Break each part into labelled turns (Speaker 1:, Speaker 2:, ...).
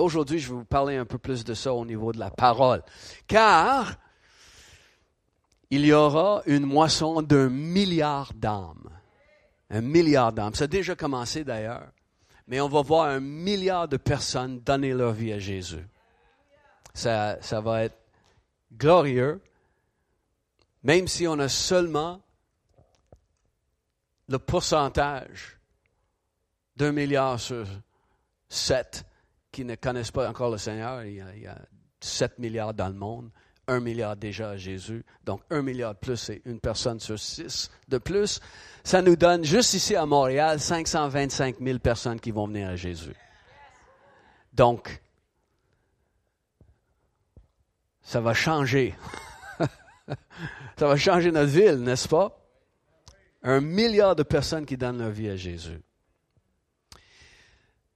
Speaker 1: Aujourd'hui, je vais vous parler un peu plus de ça au niveau de la parole. Car il y aura une moisson d'un milliard d'âmes. Un milliard d'âmes. Ça a déjà commencé d'ailleurs. Mais on va voir un milliard de personnes donner leur vie à Jésus. Ça, ça va être glorieux, même si on a seulement le pourcentage d'un milliard sur sept qui ne connaissent pas encore le Seigneur. Il y, a, il y a 7 milliards dans le monde, un milliard déjà à Jésus. Donc un milliard de plus, c'est une personne sur six de plus. Ça nous donne, juste ici à Montréal, 525 000 personnes qui vont venir à Jésus. Donc, ça va changer. ça va changer notre ville, n'est-ce pas? Un milliard de personnes qui donnent leur vie à Jésus.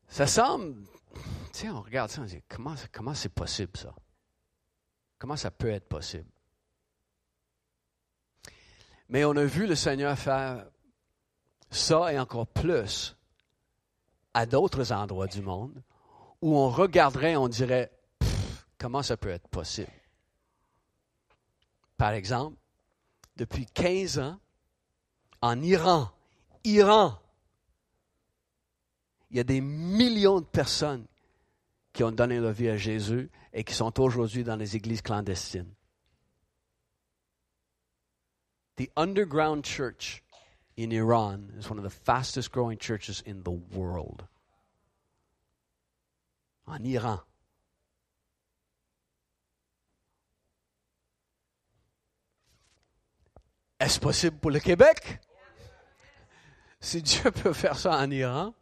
Speaker 1: Ça semble, sais, on regarde ça, on dit, comment, comment c'est possible ça? Comment ça peut être possible? Mais on a vu le Seigneur faire ça et encore plus à d'autres endroits du monde où on regarderait, on dirait, comment ça peut être possible? Par exemple, depuis 15 ans, en Iran, Iran, il y a des millions de personnes qui ont donné leur vie à Jésus et qui sont aujourd'hui dans les églises clandestines. The underground church in Iran is one of the fastest growing churches in the world. En Iran. Est-ce possible pour le Québec? Si Dieu peut faire ça en Iran,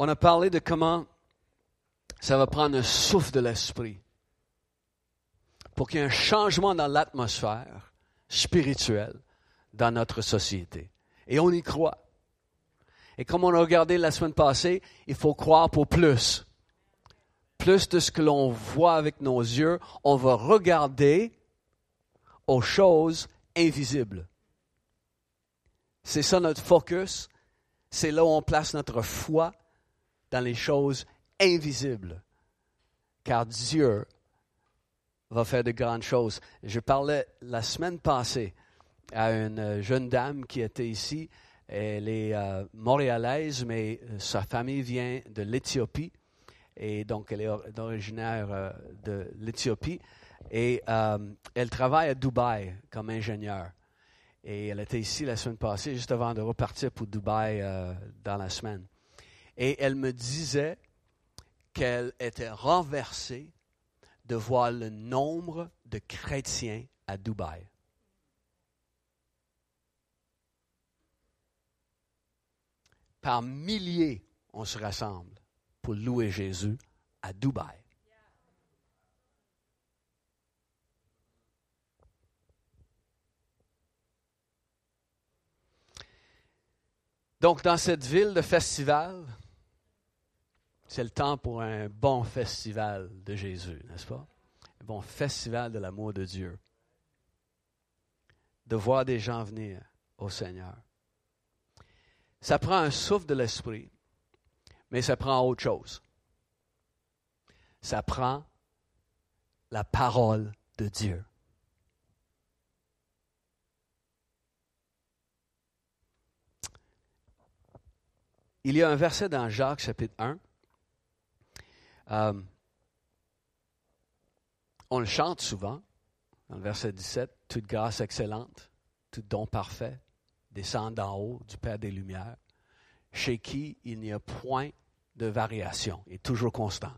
Speaker 1: on a parlé de comment ça va prendre un souffle de l'esprit pour qu'il y ait un changement dans l'atmosphère spirituelle dans notre société. Et on y croit. Et comme on a regardé la semaine passée, il faut croire pour plus. Plus de ce que l'on voit avec nos yeux, on va regarder aux choses invisibles. C'est ça notre focus. C'est là où on place notre foi dans les choses invisibles. Car Dieu va faire de grandes choses. Je parlais la semaine passée à une jeune dame qui était ici. Elle est euh, montréalaise, mais euh, sa famille vient de l'Éthiopie. Et donc, elle est originaire euh, de l'Éthiopie. Et elle travaille à Dubaï comme ingénieure. Et elle était ici la semaine passée, juste avant de repartir pour Dubaï dans la semaine. Et elle me disait qu'elle était renversée de voir le nombre de chrétiens à Dubaï. Par milliers, on se rassemble pour louer Jésus à Dubaï. Donc, dans cette ville de festival, c'est le temps pour un bon festival de Jésus, n'est-ce pas? Un bon festival de l'amour de Dieu. De voir des gens venir au Seigneur. Ça prend un souffle de l'esprit, mais ça prend autre chose. Ça prend la parole de Dieu. Il y a un verset dans Jacques chapitre 1 euh, on le chante souvent, dans le verset 17, toute grâce excellente, tout don parfait, descend d'en haut du Père des Lumières, chez qui il n'y a point de variation, est toujours constant.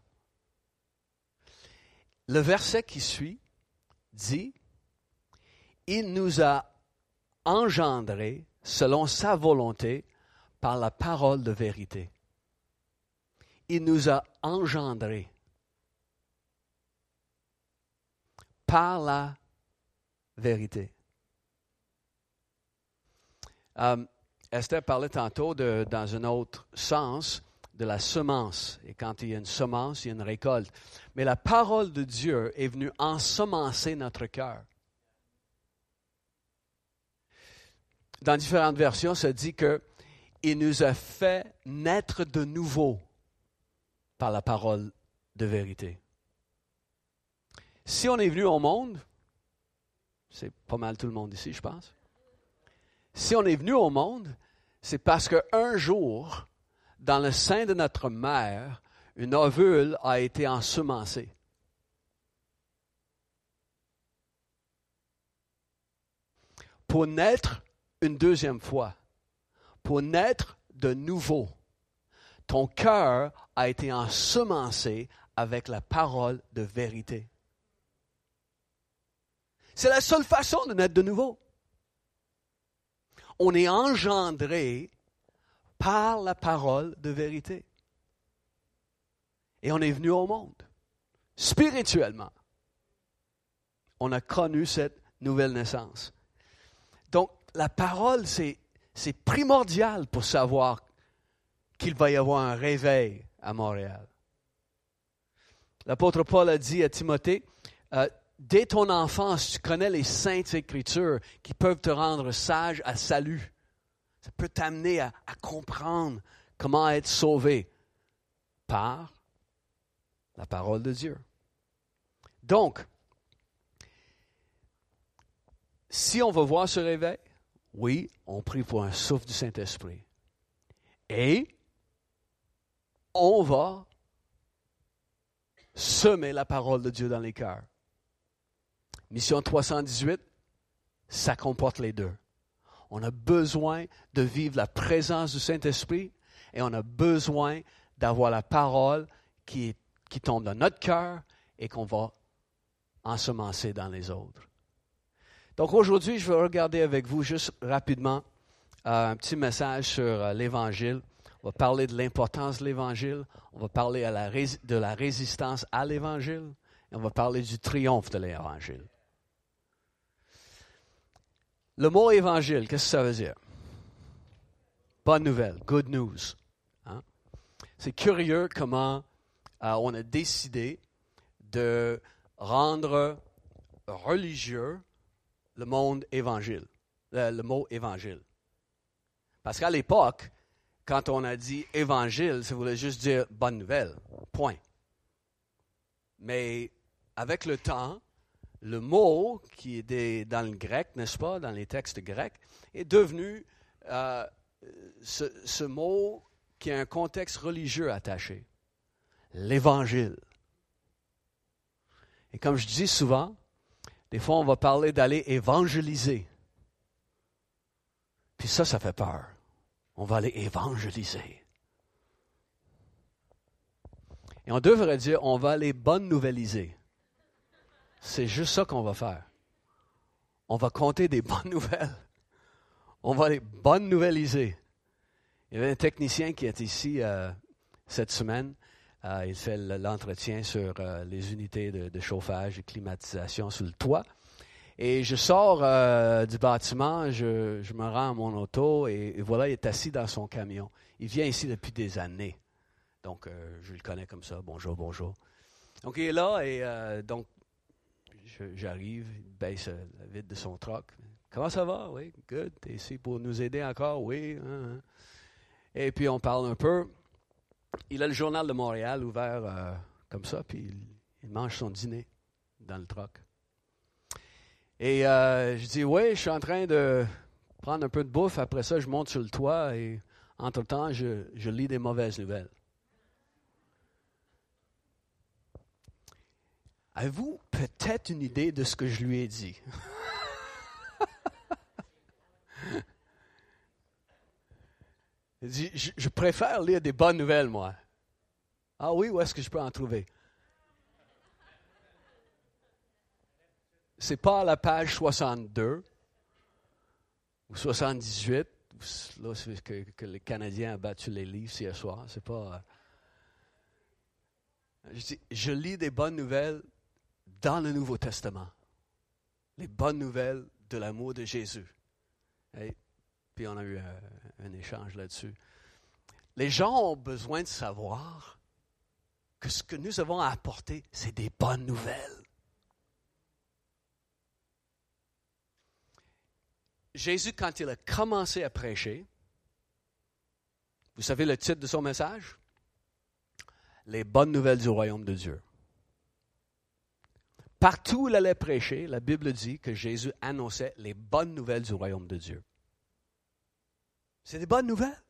Speaker 1: Le verset qui suit dit, Il nous a engendrés selon sa volonté par la parole de vérité il nous a engendrés par la vérité. Euh, Esther parlait tantôt, dans un autre sens, de la semence. Et quand il y a une semence, il y a une récolte. Mais la parole de Dieu est venue ensemencer notre cœur. Dans différentes versions, ça dit que il nous a fait naître de nouveau par la parole de vérité. Si on est venu au monde, c'est pas mal tout le monde ici, je pense. Si on est venu au monde, c'est parce qu'un jour, dans le sein de notre mère, une ovule a été ensemencée. Pour naître une deuxième fois, pour naître de nouveau, ton cœur a été ensemencé avec la parole de vérité. C'est la seule façon de naître de nouveau. On est engendré par la parole de vérité. Et on est venu au monde. Spirituellement, on a connu cette nouvelle naissance. Donc, la parole, c'est, primordial pour savoir qu'il va y avoir un réveil à Montréal. L'apôtre Paul a dit à Timothée, euh, dès ton enfance, tu connais les saintes écritures qui peuvent te rendre sage à salut. Ça peut t'amener à, comprendre comment être sauvé par la parole de Dieu. Donc, si on veut voir ce réveil, oui, on prie pour un souffle du Saint-Esprit. Et on va semer la parole de Dieu dans les cœurs. Mission 318, ça comporte les deux. On a besoin de vivre la présence du Saint-Esprit et on a besoin d'avoir la parole qui, tombe dans notre cœur et qu'on va ensemencer dans les autres. Donc aujourd'hui, je vais regarder avec vous juste rapidement euh, un petit message sur euh, l'Évangile. On va parler de l'importance de l'Évangile. On va parler de la résistance à l'Évangile. Et on va parler du triomphe de l'Évangile. Le mot évangile, qu'est-ce que ça veut dire? Bonne nouvelle, good news. Hein? C'est curieux comment euh, on a décidé de rendre religieux le monde évangile, le mot évangile. Parce qu'à l'époque, quand on a dit évangile, ça voulait juste dire bonne nouvelle, point. Mais avec le temps, le mot qui est dans le grec, n'est-ce pas, dans les textes grecs, est devenu euh, ce, mot qui a un contexte religieux attaché. L'évangile. Et comme je dis souvent, des fois on va parler d'aller évangéliser. Puis ça, ça fait peur. On va aller évangéliser. Et on devrait dire, on va aller bonne nouveliser. C'est juste ça qu'on va faire. On va compter des bonnes nouvelles. On va les bonnes nouveliser. Il y avait un technicien qui est ici euh, cette semaine. Euh, il fait l'entretien sur euh, les unités de, chauffage et climatisation sur le toit. Et je sors du bâtiment, je, me rends à mon auto et, voilà, il est assis dans son camion. Il vient ici depuis des années. Donc, je le connais comme ça. Bonjour, bonjour. Donc, il est là et donc, j'arrive, il baisse euh, la vitre de son truck. Comment ça va? Oui, good. T'es ici pour nous aider encore? Oui. Hein, hein. Et puis on parle un peu. Il a le journal de Montréal ouvert euh, comme ça, puis il, mange son dîner dans le truck. Et euh, je dis, oui, je suis en train de prendre un peu de bouffe. Après ça, je monte sur le toit et entre-temps, je lis des mauvaises nouvelles. Avez-vous peut-être une idée de ce que je lui ai dit? Il dit, je, préfère lire des bonnes nouvelles, moi. Ah oui, où est-ce que je peux en trouver? C'est pas à la page 62 ou 78, là, que, que le Canadien a battu les livres hier soir. C'est pas. Euh, je, dis, je lis des bonnes nouvelles dans le Nouveau Testament. Les bonnes nouvelles de l'amour de Jésus. Et puis on a eu un, un échange là-dessus. Les gens ont besoin de savoir que ce que nous avons à apporter, c'est des bonnes nouvelles. Jésus, quand il a commencé à prêcher, Vous savez le titre de son message? Les bonnes nouvelles du royaume de Dieu. Partout où il allait prêcher, la Bible dit que Jésus annonçait les bonnes nouvelles du royaume de Dieu. C'est des bonnes nouvelles.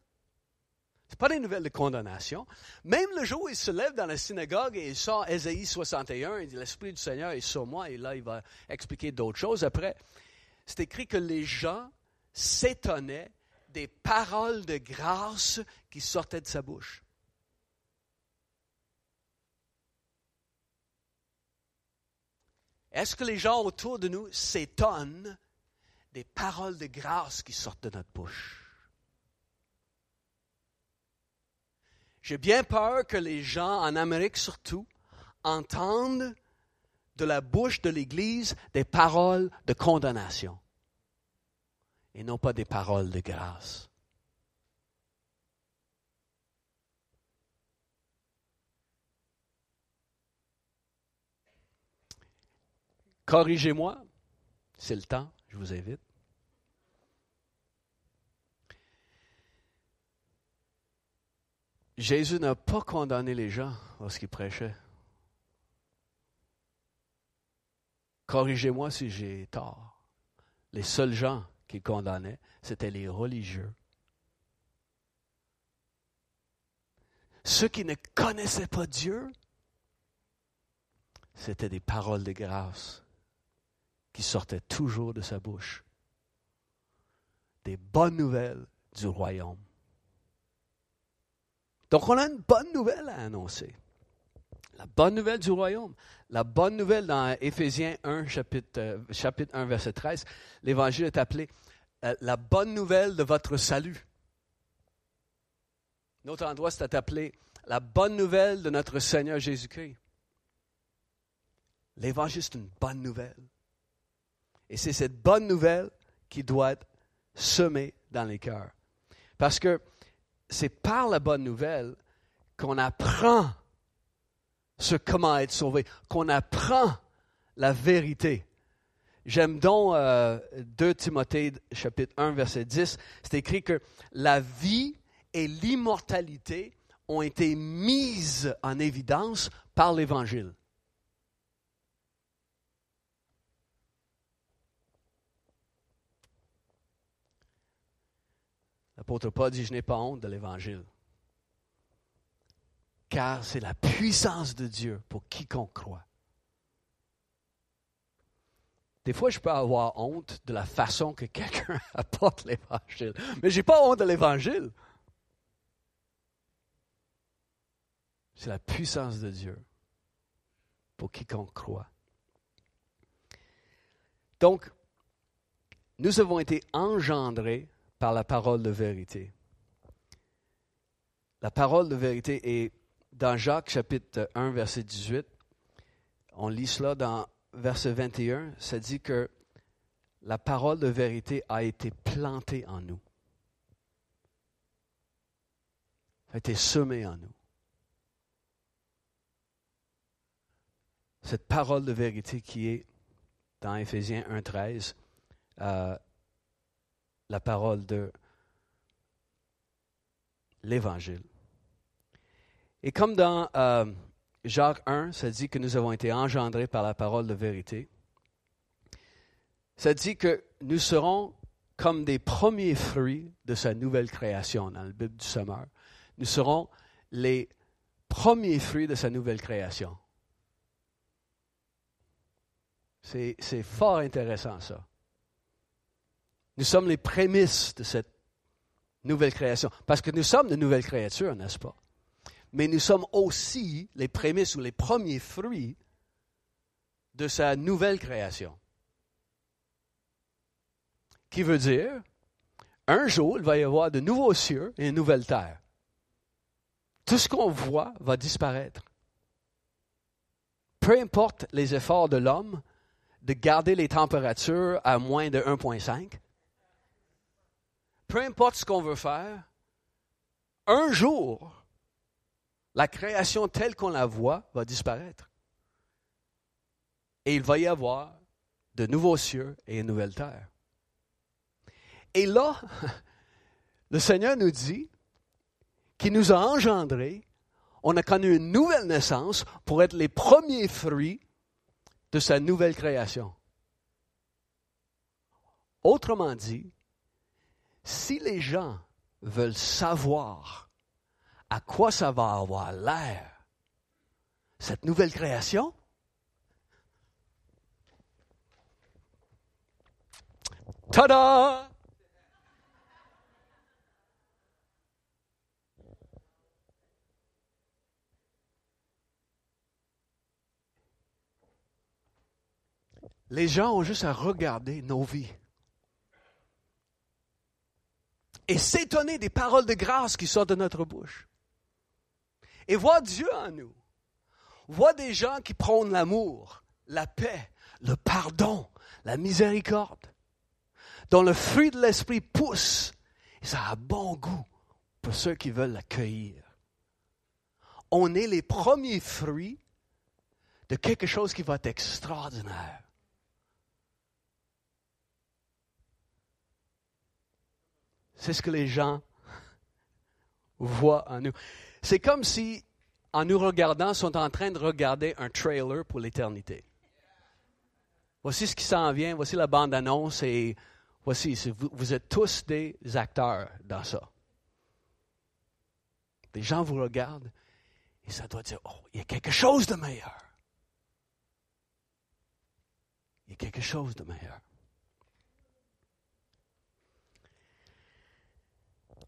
Speaker 1: Ce pas des nouvelles de condamnation. Même le jour où il se lève dans la synagogue et il sort Ésaïe 61, il dit L'Esprit du Seigneur est sur moi, et là il va expliquer d'autres choses. Après, c'est écrit que les gens s'étonnaient des paroles de grâce qui sortaient de sa bouche. Est-ce que les gens autour de nous s'étonnent des paroles de grâce qui sortent de notre bouche? J'ai bien peur que les gens, en Amérique surtout, entendent de la bouche de l'Église des paroles de condamnation et non pas des paroles de grâce. Corrigez-moi, c'est le temps, je vous invite. Jésus n'a pas condamné les gens lorsqu'il prêchait. Corrigez-moi si j'ai tort. Les seuls gens qu'il condamnait, c'était les religieux. Ceux qui ne connaissaient pas Dieu, c'était des paroles de grâce qui sortaient toujours de sa bouche. Des bonnes nouvelles du royaume. Donc on a une bonne nouvelle à annoncer. La bonne nouvelle du royaume. La bonne nouvelle dans Éphésiens 1, chapitre, euh, chapitre 1, verset 13, l'évangile est appelé euh, la bonne nouvelle de votre salut. Notre endroit, c'est appelé la bonne nouvelle de notre Seigneur Jésus-Christ. L'évangile, c'est une bonne nouvelle. Et c'est cette bonne nouvelle qui doit être semée dans les cœurs. Parce que c'est par la bonne nouvelle qu'on apprend ce comment être sauvé, qu'on apprend la vérité. J'aime donc 2 euh, Timothée chapitre 1 verset 10, c'est écrit que la vie et l'immortalité ont été mises en évidence par l'Évangile. L'apôtre Paul dit, je n'ai pas honte de l'Évangile car c'est la puissance de Dieu pour quiconque croit. Des fois, je peux avoir honte de la façon que quelqu'un apporte l'Évangile, mais je n'ai pas honte de l'Évangile. C'est la puissance de Dieu pour quiconque croit. Donc, nous avons été engendrés par la parole de vérité. La parole de vérité est dans Jacques chapitre 1, verset 18, on lit cela dans verset 21, ça dit que la parole de vérité a été plantée en nous. A été semée en nous. Cette parole de vérité qui est dans Éphésiens 1, 13, euh, la parole de l'Évangile. Et comme dans euh, Jacques 1, ça dit que nous avons été engendrés par la parole de vérité, ça dit que nous serons comme des premiers fruits de sa nouvelle création dans la Bible du Sommeur. Nous serons les premiers fruits de sa nouvelle création. C'est fort intéressant ça. Nous sommes les prémices de cette nouvelle création. Parce que nous sommes de nouvelles créatures, n'est-ce pas? Mais nous sommes aussi les prémices ou les premiers fruits de sa nouvelle création. Qui veut dire, un jour, il va y avoir de nouveaux cieux et une nouvelle terre. Tout ce qu'on voit va disparaître. Peu importe les efforts de l'homme de garder les températures à moins de 1,5, peu importe ce qu'on veut faire, un jour, la création telle qu'on la voit va disparaître. Et il va y avoir de nouveaux cieux et une nouvelle terre. Et là, le Seigneur nous dit qui nous a engendrés, on a connu une nouvelle naissance pour être les premiers fruits de sa nouvelle création. Autrement dit, si les gens veulent savoir à quoi ça va avoir l'air, cette nouvelle création, tada! Les gens ont juste à regarder nos vies et s'étonner des paroles de grâce qui sortent de notre bouche. Et voir Dieu en nous. Voir des gens qui prônent l'amour, la paix, le pardon, la miséricorde, dont le fruit de l'esprit pousse. Et ça a bon goût pour ceux qui veulent l'accueillir. On est les premiers fruits de quelque chose qui va être extraordinaire. C'est ce que les gens voient en nous. C'est comme si, en nous regardant, sont en train de regarder un trailer pour l'éternité. Voici ce qui s'en vient, voici la bande-annonce et voici, vous, vous êtes tous des acteurs dans ça. Les gens vous regardent et ça doit dire, oh, il y a quelque chose de meilleur. Il y a quelque chose de meilleur.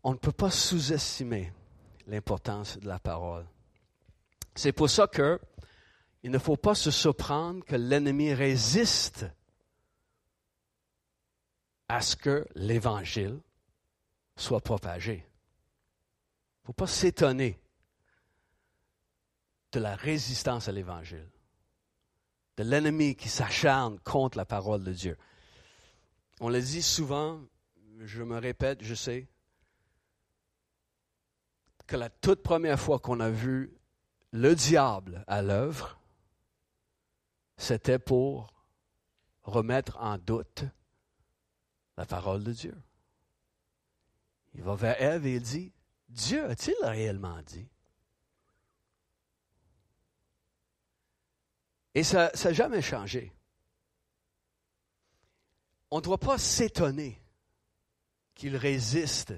Speaker 1: on ne peut pas sous-estimer l'importance de la parole. C'est pour ça que il ne faut pas se surprendre que l'ennemi résiste à ce que l'Évangile soit propagé. Il ne faut pas s'étonner de la résistance à l'Évangile, de l'ennemi qui s'acharne contre la parole de Dieu. On le dit souvent, je me répète, je sais, que la toute première fois qu'on a vu le diable à l'œuvre, c'était pour remettre en doute la parole de Dieu. Il va vers Ève et il dit, Dieu a-t-il réellement dit? Et ça n'a jamais changé. On ne doit pas s'étonner qu'il résiste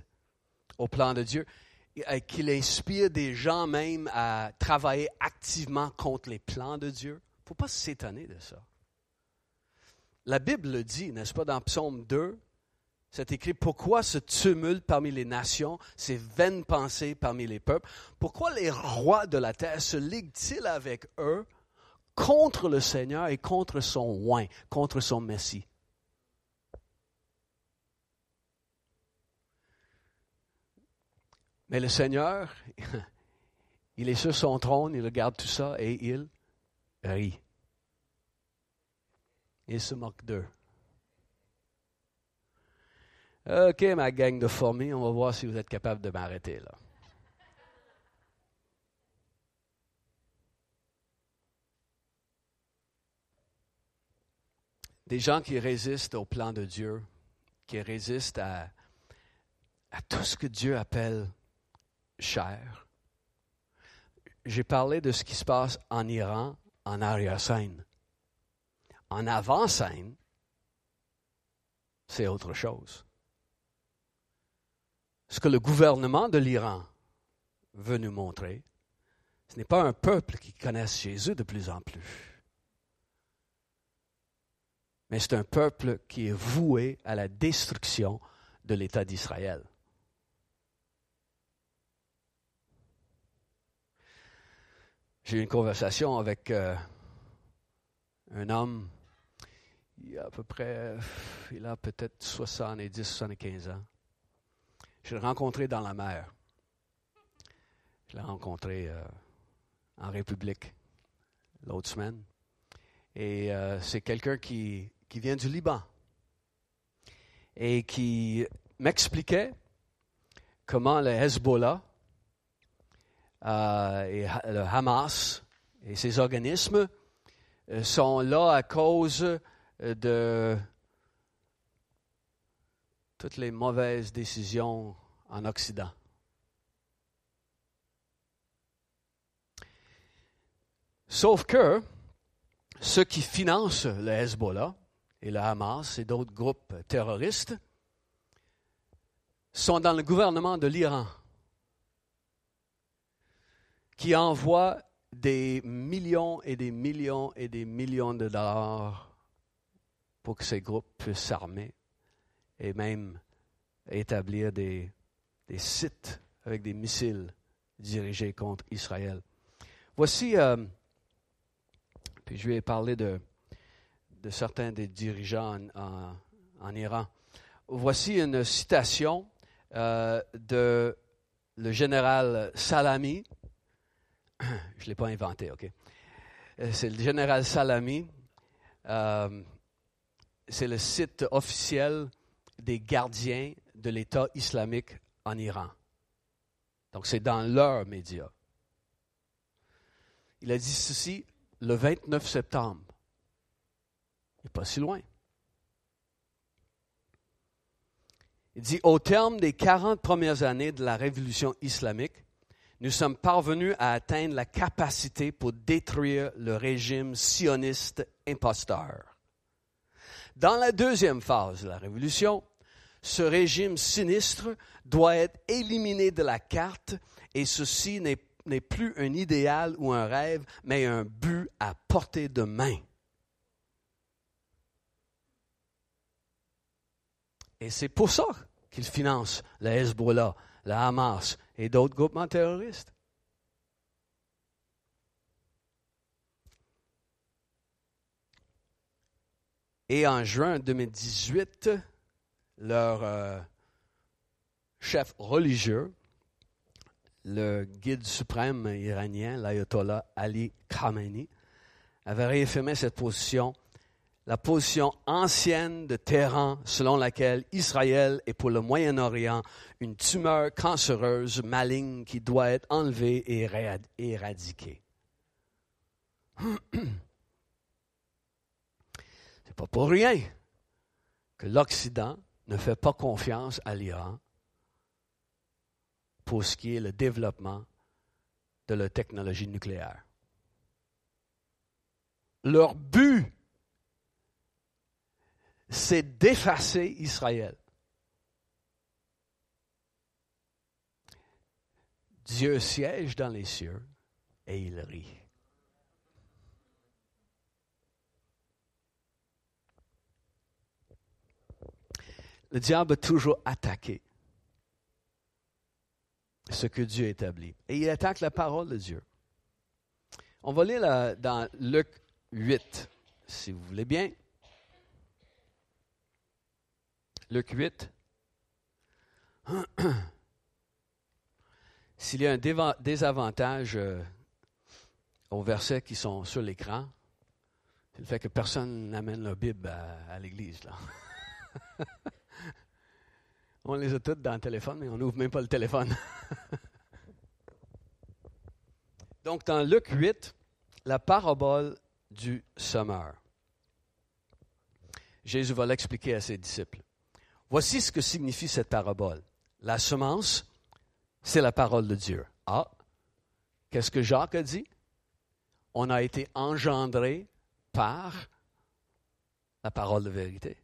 Speaker 1: au plan de Dieu. Euh, qu'il inspire des gens même à travailler activement contre les plans de Dieu. Il ne faut pas s'étonner de ça. La Bible le dit, n'est-ce pas, dans Psaume 2, c'est écrit Pourquoi ce tumulte parmi les nations, ces vaines pensées parmi les peuples? Pourquoi les rois de la terre se liguent-ils avec eux contre le Seigneur et contre son oint, contre son Messie Mais le Seigneur, il est sur son trône, il regarde tout ça et il rit. Il se moque d'eux. OK, ma gang de fourmis, on va voir si vous êtes capable de m'arrêter là. Des gens qui résistent au plan de Dieu, qui résistent à, à tout ce que Dieu appelle cher. J'ai parlé de ce qui se passe en Iran en arrière-scène. En avant-scène, c'est autre chose. Ce que le gouvernement de l'Iran veut nous montrer, ce n'est pas un peuple qui connaisse Jésus de plus en plus, mais c'est un peuple qui est voué à la destruction de l'État d'Israël. J'ai eu une conversation avec euh, un homme, il a à peu près, il a peut-être 70, 75 ans. Je l'ai rencontré dans la mer. Je l'ai rencontré euh, en République l'autre semaine. Et euh, c'est quelqu'un qui, qui vient du Liban et qui m'expliquait comment le Hezbollah euh, et le Hamas et ses organismes euh, sont là à cause euh, de toutes les mauvaises décisions en Occident. Sauf que ceux qui financent le Hezbollah et le Hamas et d'autres groupes terroristes sont dans le gouvernement de l'Iran qui envoie des millions et des millions et des millions de dollars pour que ces groupes puissent s'armer et même établir des, des, sites avec des missiles dirigés contre Israël. Voici, euh, puis je vais parler de, de certains des dirigeants en, en, Iran. Voici une citation euh, de le général Salami. Je ne l'ai pas inventé, OK? Euh, c'est le général Salami. Euh, c'est le site officiel des gardiens de l'État islamique en Iran. Donc, c'est dans leurs médias. Il a dit ceci le 29 septembre. Il n'est pas si loin. Il dit, au terme des 40 premières années de la révolution islamique, nous sommes parvenus à atteindre la capacité pour détruire le régime sioniste imposteur. Dans la deuxième phase de la révolution, ce régime sinistre doit être éliminé de la carte et ceci n'est plus un idéal ou un rêve, mais un but à portée de main. Et c'est pour ça qu'ils financent le Hezbollah, le Hamas et d'autres groupements terroristes. Et en juin 2018, leur euh, chef religieux, le guide suprême iranien, l'ayatollah Ali Khamenei, avait réaffirmé cette position la position ancienne de Téhéran selon laquelle Israël est pour le Moyen-Orient une tumeur cancéreuse maligne qui doit être enlevée et éradiquée. C'est pas pour rien que l'Occident ne fait pas confiance à l'Iran pour ce qui est le développement de la technologie nucléaire. Leur but c'est d'effacer Israël. Dieu siège dans les cieux et il rit. Le diable a toujours attaqué ce que Dieu établit. Et il attaque la parole de Dieu. On va lire dans Luc 8, si vous voulez bien. Luc 8. S'il y a un désavantage euh, aux versets qui sont sur l'écran, c'est le fait que personne n'amène leur Bible à, l'église. on les a toutes dans le téléphone, mais on n'ouvre même pas le téléphone. Donc, dans Luc 8, la parabole du semeur. Jésus va l'expliquer à ses disciples. Voici ce que signifie cette parabole. La semence, c'est la parole de Dieu. Ah, qu'est-ce que Jacques a dit? On a été engendré par la parole de vérité.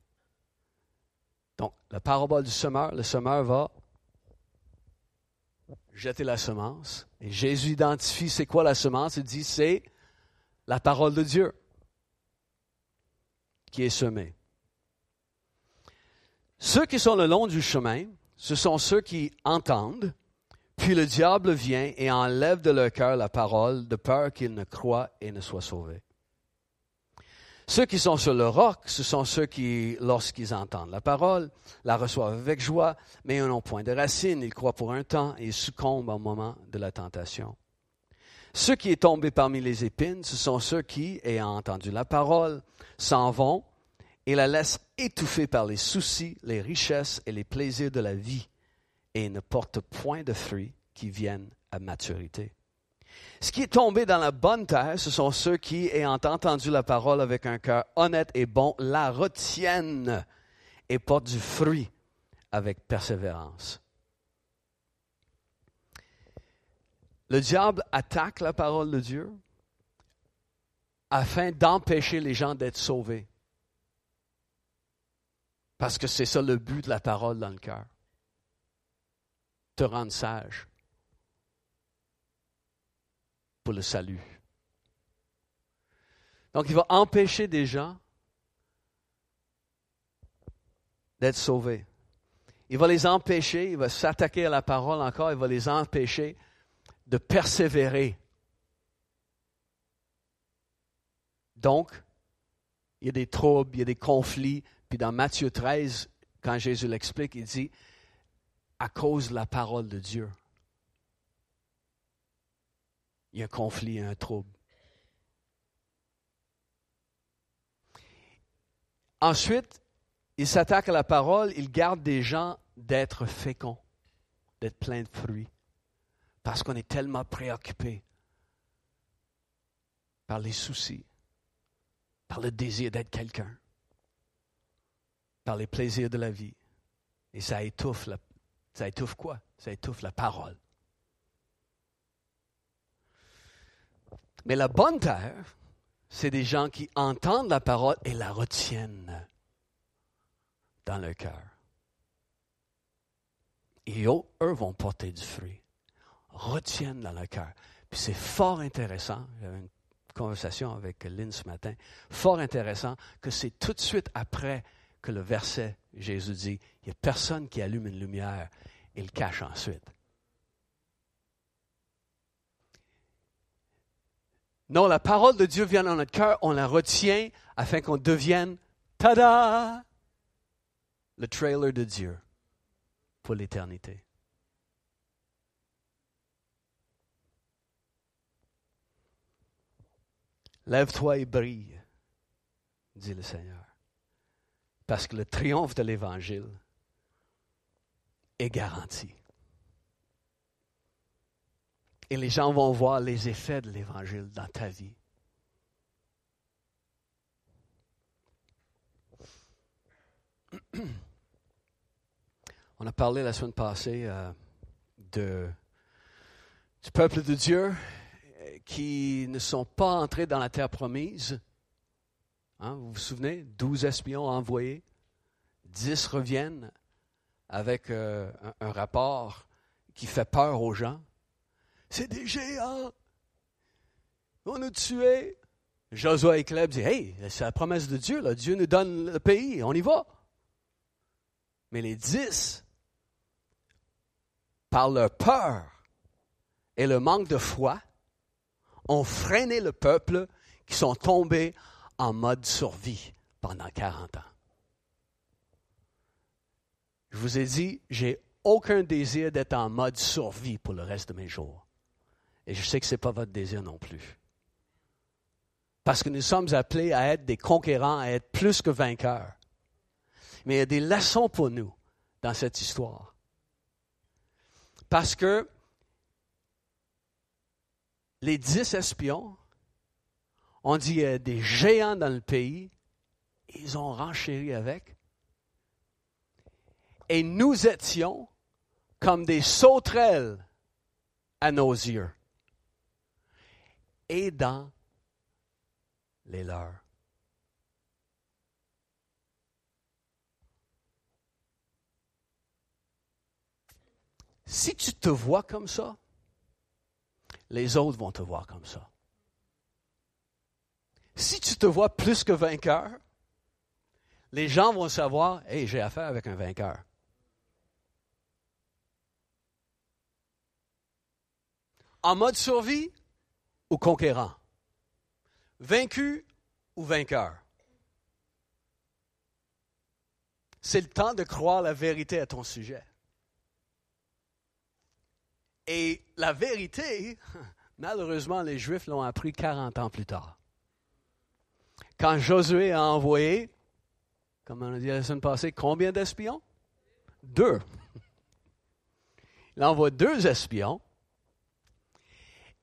Speaker 1: Donc, la parabole du semeur, le semeur va jeter la semence. Et Jésus identifie c'est quoi la semence. Il dit c'est la parole de Dieu qui est semée. Ceux qui sont le long du chemin, ce sont ceux qui entendent, puis le diable vient et enlève de leur cœur la parole de peur qu'ils ne croient et ne soient sauvés. Ceux qui sont sur le roc, ce sont ceux qui, lorsqu'ils entendent la parole, la reçoivent avec joie, mais n'ont point de racines, ils croient pour un temps et succombent au moment de la tentation. Ceux qui sont tombés parmi les épines, ce sont ceux qui, ayant entendu la parole, s'en vont et la laisse étouffée par les soucis, les richesses et les plaisirs de la vie, et ne porte point de fruits qui viennent à maturité. Ce qui est tombé dans la bonne terre, ce sont ceux qui, ayant entendu la parole avec un cœur honnête et bon, la retiennent et portent du fruit avec persévérance. Le diable attaque la parole de Dieu afin d'empêcher les gens d'être sauvés. Parce que c'est ça le but de la parole dans le cœur. Te rendre sage pour le salut. Donc il va empêcher des gens d'être sauvés. Il va les empêcher, il va s'attaquer à la parole encore, il va les empêcher de persévérer. Donc, il y a des troubles, il y a des conflits. Puis dans Matthieu 13, quand Jésus l'explique, il dit, à cause de la parole de Dieu, il y a un conflit, un trouble. Ensuite, il s'attaque à la parole, il garde des gens d'être féconds, d'être pleins de fruits, parce qu'on est tellement préoccupé par les soucis, par le désir d'être quelqu'un, par les plaisirs de la vie. Et ça étouffe, la, ça étouffe quoi? Ça étouffe la parole. Mais la bonne terre, c'est des gens qui entendent la parole et la retiennent dans leur cœur. Et eux, eux vont porter du fruit. Retiennent dans leur cœur. Puis c'est fort intéressant. J'avais une conversation avec Lynn ce matin. Fort intéressant que c'est tout de suite après que le verset, Jésus dit, il n'y a personne qui allume une lumière et le cache ensuite. Non, la parole de Dieu vient dans notre cœur, on la retient afin qu'on devienne, tada, le trailer de Dieu pour l'éternité. Lève-toi et brille, dit le Seigneur, parce que le triomphe de l'Évangile est garanti. Et les gens vont voir les effets de l'Évangile dans ta vie. On a parlé la semaine passée euh, du peuple de Dieu euh, qui ne sont pas entrés dans la terre promise. Hein, vous vous souvenez? Douze espions envoyés, dix reviennent avec euh, un, rapport qui fait peur aux gens. C'est des géants. On nous tués. Josué et Caleb disent Hey, c'est la promesse de Dieu. Là. Dieu nous donne le pays. On y va. Mais les dix par leur peur et le manque de foi, ont freiné le peuple qui sont tombés en mode survie pendant 40 ans. Je vous ai dit, j'ai aucun désir d'être en mode survie pour le reste de mes jours. Et je sais que ce n'est pas votre désir non plus. Parce que nous sommes appelés à être des conquérants, à être plus que vainqueurs. Mais il y a des leçons pour nous dans cette histoire. Parce que les dix espions ont dit qu'il y a des géants dans le pays, ils ont renchéri avec. Et nous étions comme des sauterelles à nos yeux et dans les leurs. Si tu te vois comme ça, les autres vont te voir comme ça. Si tu te vois plus que vainqueur, les gens vont savoir, hey, j'ai affaire avec un vainqueur. En mode survie ou conquérant? Vaincu ou vainqueur? C'est le temps de croire la vérité à ton sujet. Et la vérité, malheureusement, les Juifs l'ont appris 40 ans plus tard. Quand Josué a envoyé, comme on a dit la semaine passée, combien d'espions? Deux. Il envoie deux espions.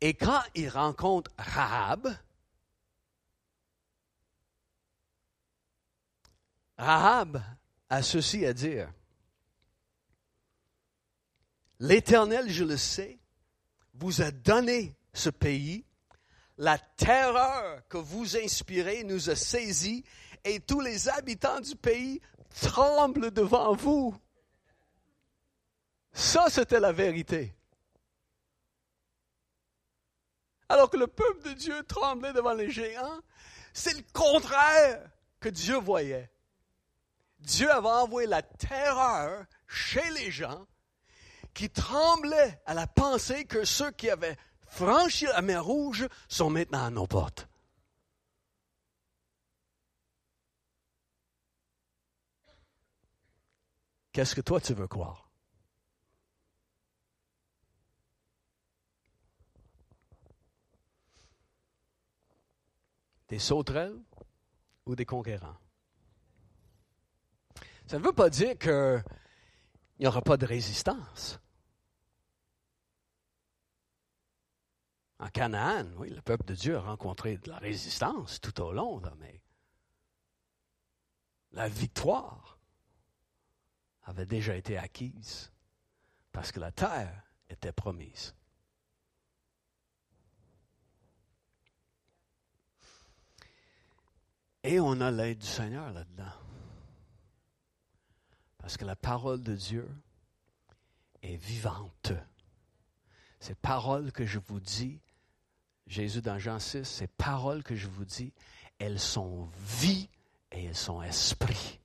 Speaker 1: Et quand il rencontre Rahab, Rahab a ceci à dire. L'Éternel, je le sais, vous a donné ce pays, la terreur que vous inspirez nous a saisis et tous les habitants du pays tremblent devant vous. Ça, c'était la vérité. Alors que le peuple de Dieu tremblait devant les géants, c'est le contraire que Dieu voyait. Dieu avait envoyé la terreur chez les gens qui tremblaient à la pensée que ceux qui avaient franchi la mer Rouge sont maintenant à nos portes. Qu'est-ce que toi tu veux croire? Des sauterelles ou des conquérants? Ça ne veut pas dire qu'il n'y aura pas de résistance. En Canaan, oui, le peuple de Dieu a rencontré de la résistance tout au long, mais la victoire avait déjà été acquise parce que la terre était promise. Et on a l'aide du Seigneur là-dedans. Parce que la parole de Dieu est vivante. Ces paroles que je vous dis, Jésus dans Jean 6, ces paroles que je vous dis, elles sont vie et elles sont esprit.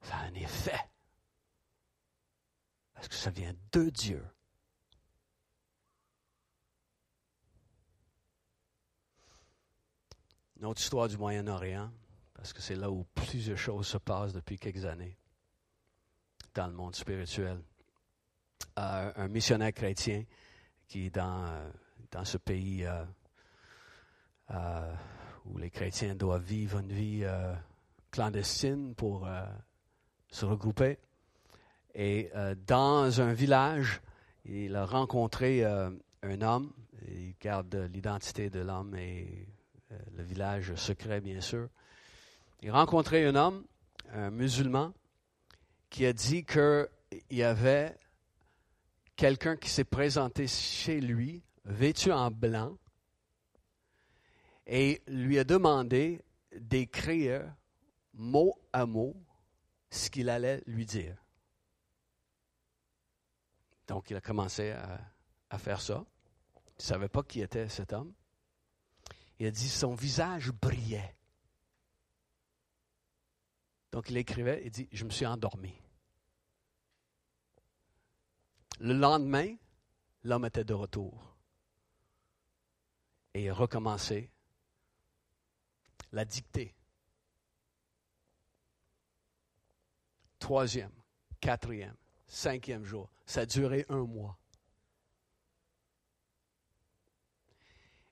Speaker 1: Ça a un effet. Parce que ça vient de Dieu. Une autre histoire du Moyen-Orient, parce que c'est là où plusieurs choses se passent depuis quelques années dans le monde spirituel. Euh, un missionnaire chrétien qui est dans, euh, dans ce pays euh, où les chrétiens doivent vivre une vie clandestine pour se regrouper. Et dans un village, il a rencontré un homme. Il garde l'identité de l'homme et le village secret, bien sûr. Il a rencontré un homme, un musulman, qui a dit qu'il y avait quelqu'un qui s'est présenté chez lui, vêtu en blanc, et lui a demandé d'écrire mot à mot ce qu'il allait lui dire. Donc il a commencé à, faire ça. Il ne savait pas qui était cet homme. Il a dit son visage brillait. Donc il écrivait, il dit, je me suis endormi. Le lendemain, l'homme était de retour. Et recommençait la dictée. Troisième, quatrième, cinquième jour. Ça a duré un mois.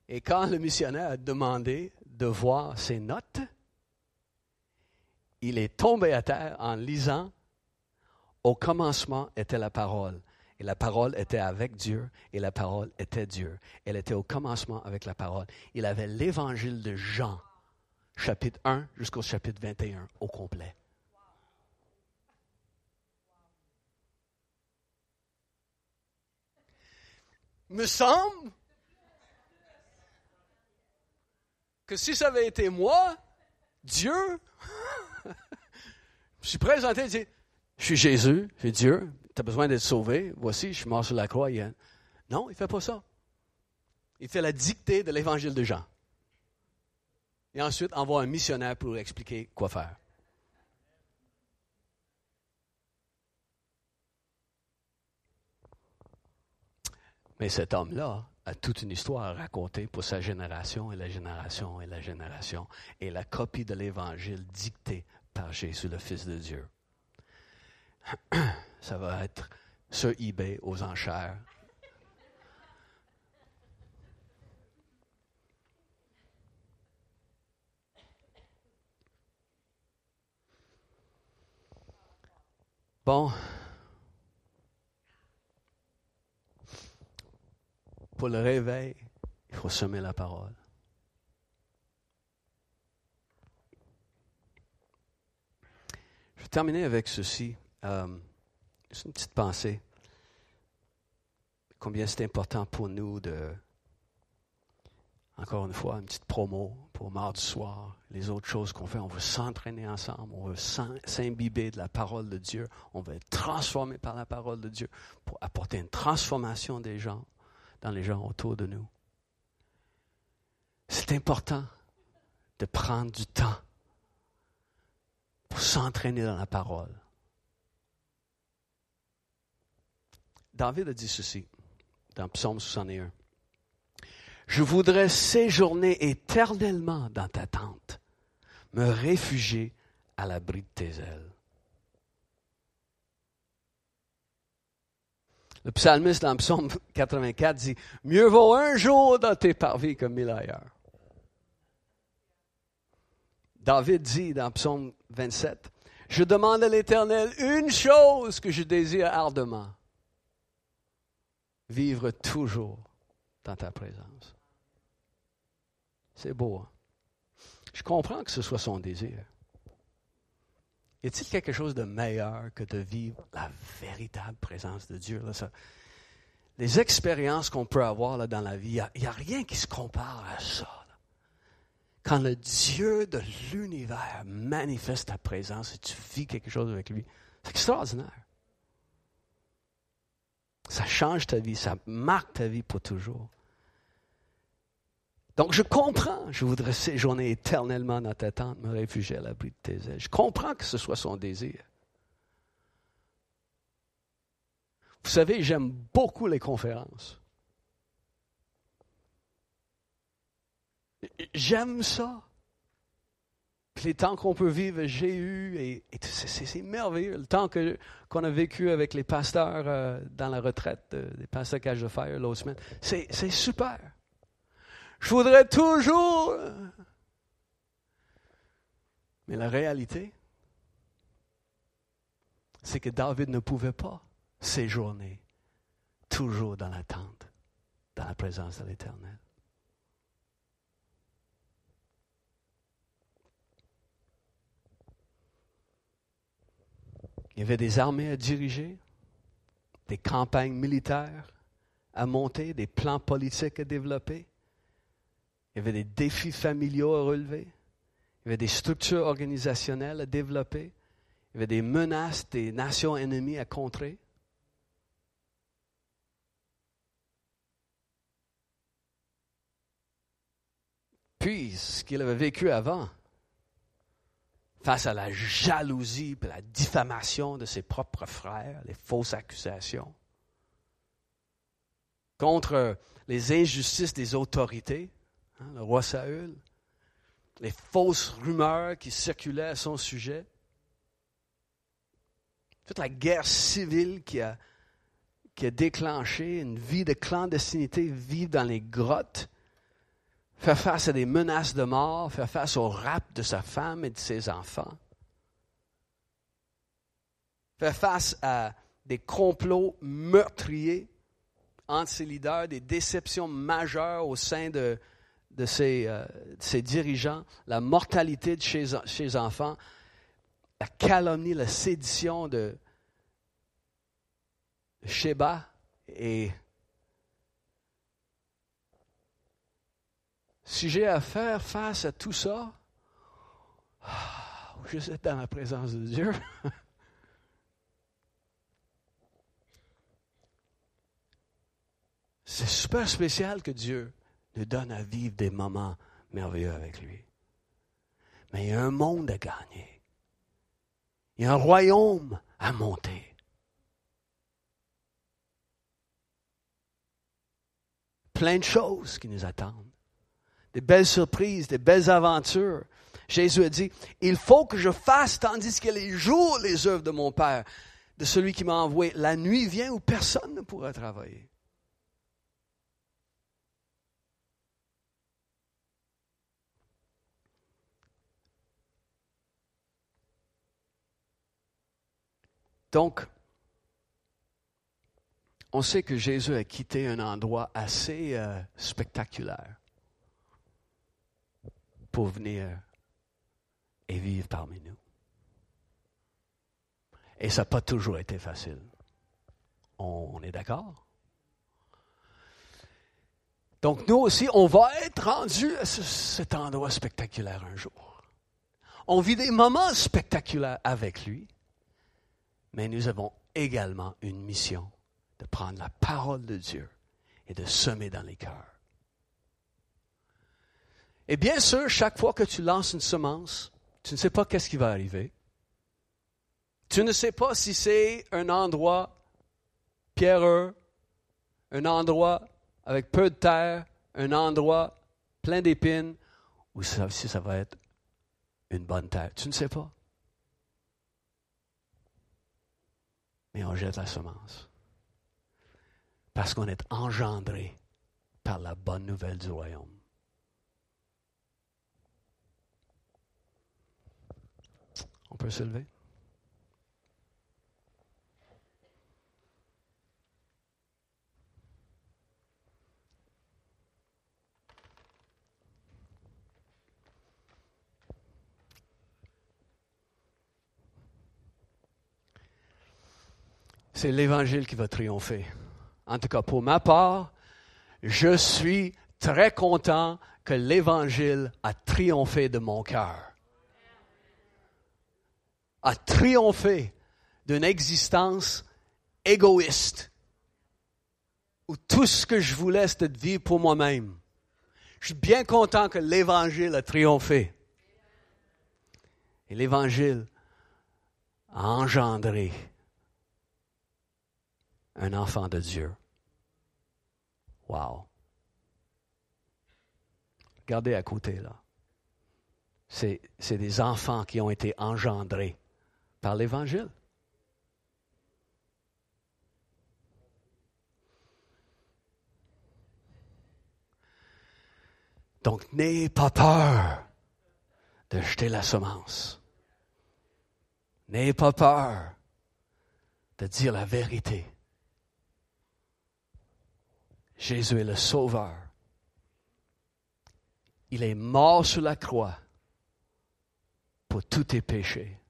Speaker 1: Et quand le missionnaire a demandé de voir ses notes, il est tombé à terre en lisant Au commencement était la parole. Et la parole était avec Dieu, et la parole était Dieu. Elle était au commencement avec la parole. Il avait l'évangile de Jean, chapitre 1 jusqu'au chapitre 21, au complet. Me semble que si ça avait été moi, Dieu, je suis présenté je suis Jésus, je suis Dieu, tu as besoin d'être sauvé, voici, je suis mort sur la croix. Non, il ne fait pas ça. Il fait la dictée de l'évangile de Jean. Et ensuite, envoie un missionnaire pour expliquer quoi faire. Mais cet homme-là a toute une histoire à raconter pour sa génération et la génération et la génération et la copie de l'évangile dictée par Jésus, le Fils de Dieu. Ça va être sur eBay aux enchères. Bon. Pour le réveil, il faut semer la parole. Je vais terminer avec ceci. Euh, c'est une petite pensée. combien c'est important pour nous de, encore une fois, une petite promo pour mardi soir, les autres choses qu'on fait, on veut s'entraîner ensemble, on veut s'imbiber de la parole de Dieu, on veut être transformé par la parole de Dieu pour apporter une transformation des gens, dans les gens autour de nous. C'est important de prendre du temps pour s'entraîner dans la parole. David a dit ceci dans Psaume 61. Je voudrais séjourner éternellement dans ta tente, me réfugier à l'abri de tes ailes. Le psalmiste dans Psaume 84 dit, Mieux vaut un jour dans tes parvis que mille ailleurs. David dit dans Psaume 27, Je demande à l'Éternel une chose que je désire ardemment, vivre toujours dans ta présence. C'est beau. Hein? Je comprends que ce soit son désir. Y a-t-il quelque chose de meilleur que de vivre la véritable présence de Dieu? Les expériences qu'on peut avoir là, dans la vie, il n'y a, rien qui se compare à ça. Quand le Dieu de l'univers manifeste ta présence et tu vis quelque chose avec lui, c'est extraordinaire. Change ta vie, ça marque ta vie pour toujours. Donc je comprends, je voudrais séjourner éternellement dans ta tente, me réfugier à l'abri de tes ailes. Je comprends que ce soit son désir. Vous savez, j'aime beaucoup les conférences. J'aime ça. Les temps qu'on peut vivre, j'ai eu, et, c'est merveilleux. Le temps qu'on a vécu avec les pasteurs euh, dans la retraite, euh, des pasteurs Cage de Fire l'autre semaine, c'est super. Je voudrais toujours. Mais la réalité, c'est que David ne pouvait pas séjourner toujours dans la tente, dans la présence de l'Éternel. Il y avait des armées à diriger, des campagnes militaires à monter, des plans politiques à développer. Il y avait des défis familiaux à relever. Il y avait des structures organisationnelles à développer. Il y avait des menaces des nations ennemies à contrer. Puis, ce qu'il avait vécu avant, face à la jalousie et la diffamation de ses propres frères, les fausses accusations, contre les injustices des autorités, Hein, le roi Saül, les fausses rumeurs qui circulaient à son sujet, toute la guerre civile qui a, déclenché une vie de clandestinité, vivre dans les grottes, faire face à des menaces de mort, faire face au rap de sa femme et de ses enfants, faire face à des complots meurtriers entre ses leaders, des déceptions majeures au sein de, de ses, euh, dirigeants, la mortalité de chez, chez enfants, la calomnie, la sédition de Sheba et si j'ai à faire face à tout ça, je suis dans la présence de Dieu. C'est super spécial que Dieu nous donne à vivre des moments merveilleux avec lui. Mais il y a un monde à gagner. Il y a un royaume à monter. Plein de choses qui nous attendent. Des belles surprises, des belles aventures. Jésus a dit, il faut que je fasse tandis que les jours les œuvres de mon Père, de celui qui m'a envoyé. La nuit vient où personne ne pourra travailler. Donc, on sait que Jésus a quitté un endroit assez euh, spectaculaire pour venir et vivre parmi nous. Et ça n'a pas toujours été facile. On, est d'accord? Donc nous aussi, on va être rendus à cet endroit spectaculaire un jour. On vit des moments spectaculaires avec lui, mais nous avons également une mission de prendre la parole de Dieu et de semer dans les cœurs. Et bien sûr, chaque fois que tu lances une semence, tu ne sais pas qu'est-ce qui va arriver. Tu ne sais pas si c'est un endroit pierreux, un endroit avec peu de terre, un endroit plein d'épines, ou si ça va être une bonne terre. Tu ne sais pas. Mais on jette la semence. Parce qu'on est engendré par la bonne nouvelle du royaume. On peut se lever? c'est l'Évangile qui va triompher. En tout cas, pour ma part, je suis très content que l'Évangile a triomphé de mon cœur. A triomphé d'une existence égoïste, où tout ce que je voulais, c'était de vivre pour moi-même. Je suis bien content que l'Évangile a triomphé. Et l'Évangile a engendré un enfant de Dieu. Wow. Regardez à côté là. C'est, des enfants qui ont été engendrés par l'Évangile. Donc, n'ayez pas peur de jeter la semence. N'ayez pas peur de dire la vérité. Jésus est le Sauveur. Il est mort sur la croix pour tous tes péchés.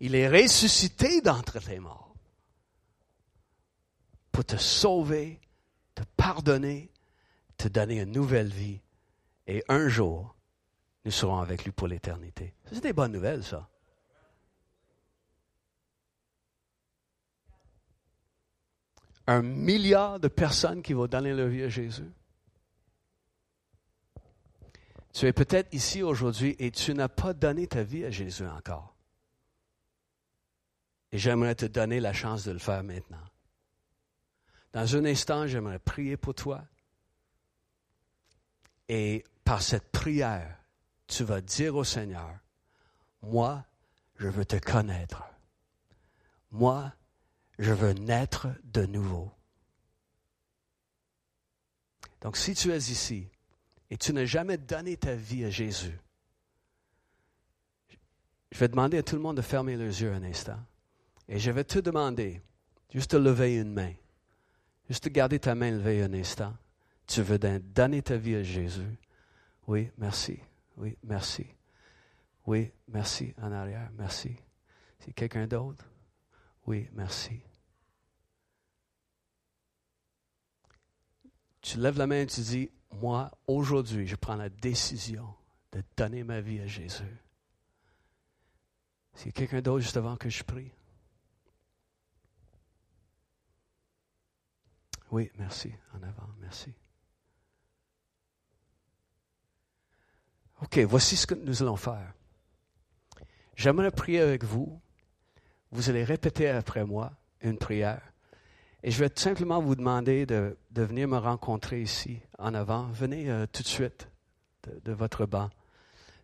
Speaker 1: Il est ressuscité d'entre les morts pour te sauver, te pardonner, te donner une nouvelle vie. Et un jour, nous serons avec lui pour l'éternité. C'est des bonnes nouvelles, ça. un milliard de personnes qui vont donner leur vie à Jésus. Tu es peut-être ici aujourd'hui et tu n'as pas donné ta vie à Jésus encore. Et j'aimerais te donner la chance de le faire maintenant. Dans un instant, j'aimerais prier pour toi. Et par cette prière, tu vas dire au Seigneur, moi, je veux te connaître. Moi, je veux naître de nouveau. Donc si tu es ici et tu n'as jamais donné ta vie à Jésus, je vais demander à tout le monde de fermer les yeux un instant. Et je vais te demander juste de lever une main. Juste de garder ta main levée un instant. Tu veux donner ta vie à Jésus? Oui, merci. Oui, merci. Oui, merci en arrière. Merci. C'est quelqu'un d'autre? Oui, merci. Tu lèves la main et tu dis, moi, aujourd'hui, je prends la décision de donner ma vie à Jésus. C'est quelqu'un d'autre juste avant que je prie? Oui, merci. En avant, merci. OK, voici ce que nous allons faire. J'aimerais prier avec vous. Vous allez répéter après moi une prière. Et je vais tout simplement vous demander de, venir me rencontrer ici, en avant. Venez euh, tout de suite de, votre banc.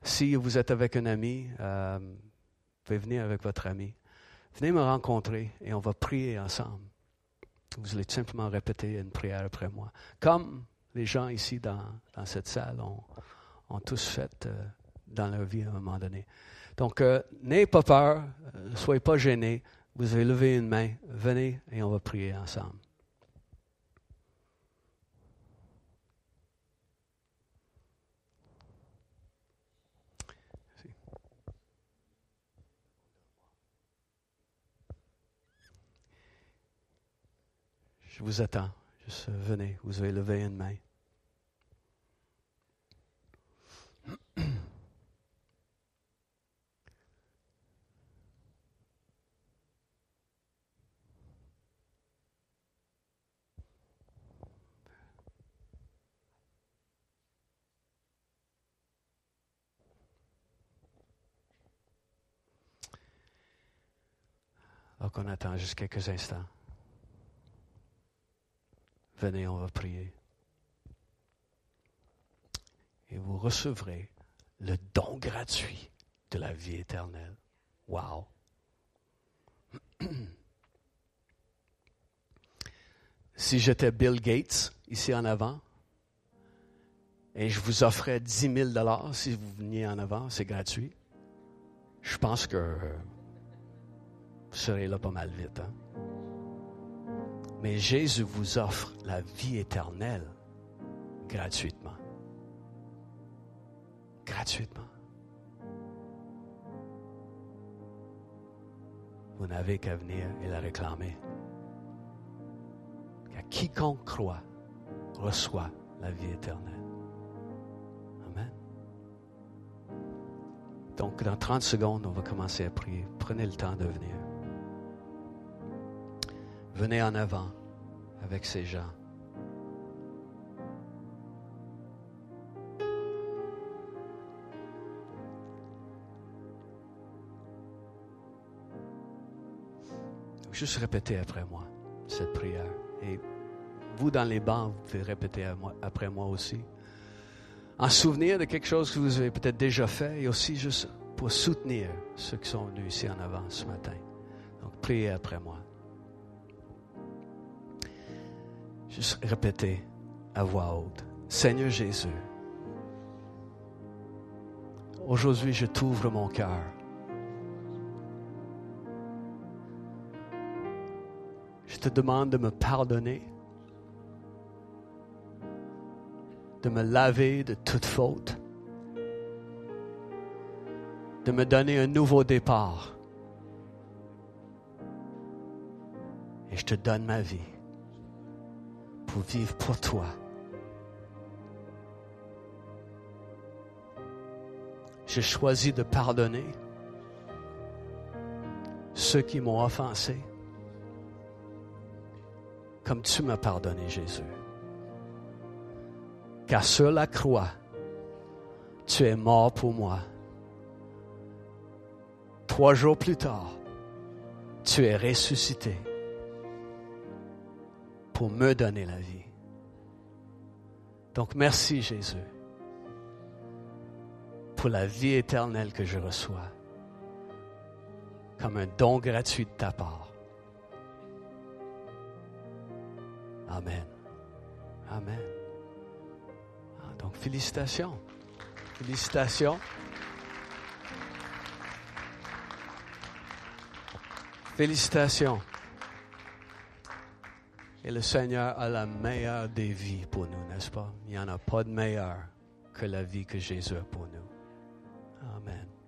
Speaker 1: Si vous êtes avec un ami, euh, vous pouvez venir avec votre ami. Venez me rencontrer et on va prier ensemble. Vous allez simplement répéter une prière après moi. Comme les gens ici dans, cette salle ont, tous fait euh, dans leur vie à un moment donné. Donc, n'ayez pas peur, ne soyez pas gênés. Vous avez levé une main. Venez et on va prier ensemble. Je vous attends. Juste euh, venez, vous avez levé une main. Donc on attend juste quelques instants. Venez, on va prier. Et vous recevrez le don gratuit de la vie éternelle. Wow! si j'étais Bill Gates ici en avant, et je vous offrais 10 000 dollars si vous veniez en avant, c'est gratuit. Je pense que vous serez là pas mal vite. Hein? Mais Jésus vous offre la vie éternelle gratuitement. Gratuitement. Vous n'avez qu'à venir et la réclamer. Car quiconque croit reçoit la vie éternelle. Amen. Donc, dans 30 secondes, on va commencer à prier. Prenez le temps de venir. Venez en avant avec ces gens. Juste répétez après moi cette prière. Et vous, dans les bancs, vous pouvez répéter après moi aussi. En souvenir de quelque chose que vous avez peut-être déjà fait et aussi juste pour soutenir ceux qui sont venus ici en avant ce matin. Donc, priez après moi. Juste répétez à voix haute. Seigneur Jésus, aujourd'hui je t'ouvre mon cœur. Je te demande de me pardonner, de me laver de toute faute, de me donner un nouveau départ. Et je te donne ma vie pour vivre pour toi. J'ai choisi de pardonner ceux qui m'ont offensé, comme tu m'as pardonné, Jésus. Car sur la croix, tu es mort pour moi. Trois jours plus tard, tu es ressuscité pour me donner la vie. Donc merci Jésus pour la vie éternelle que je reçois comme un don gratuit de ta part. Amen. Amen. Ah, donc félicitations. Félicitations. Félicitations. Et le Seigneur a la meilleure des vies pour nous, n'est-ce pas? Il n'y en a pas de meilleure que la vie que Jésus a pour nous. Amen.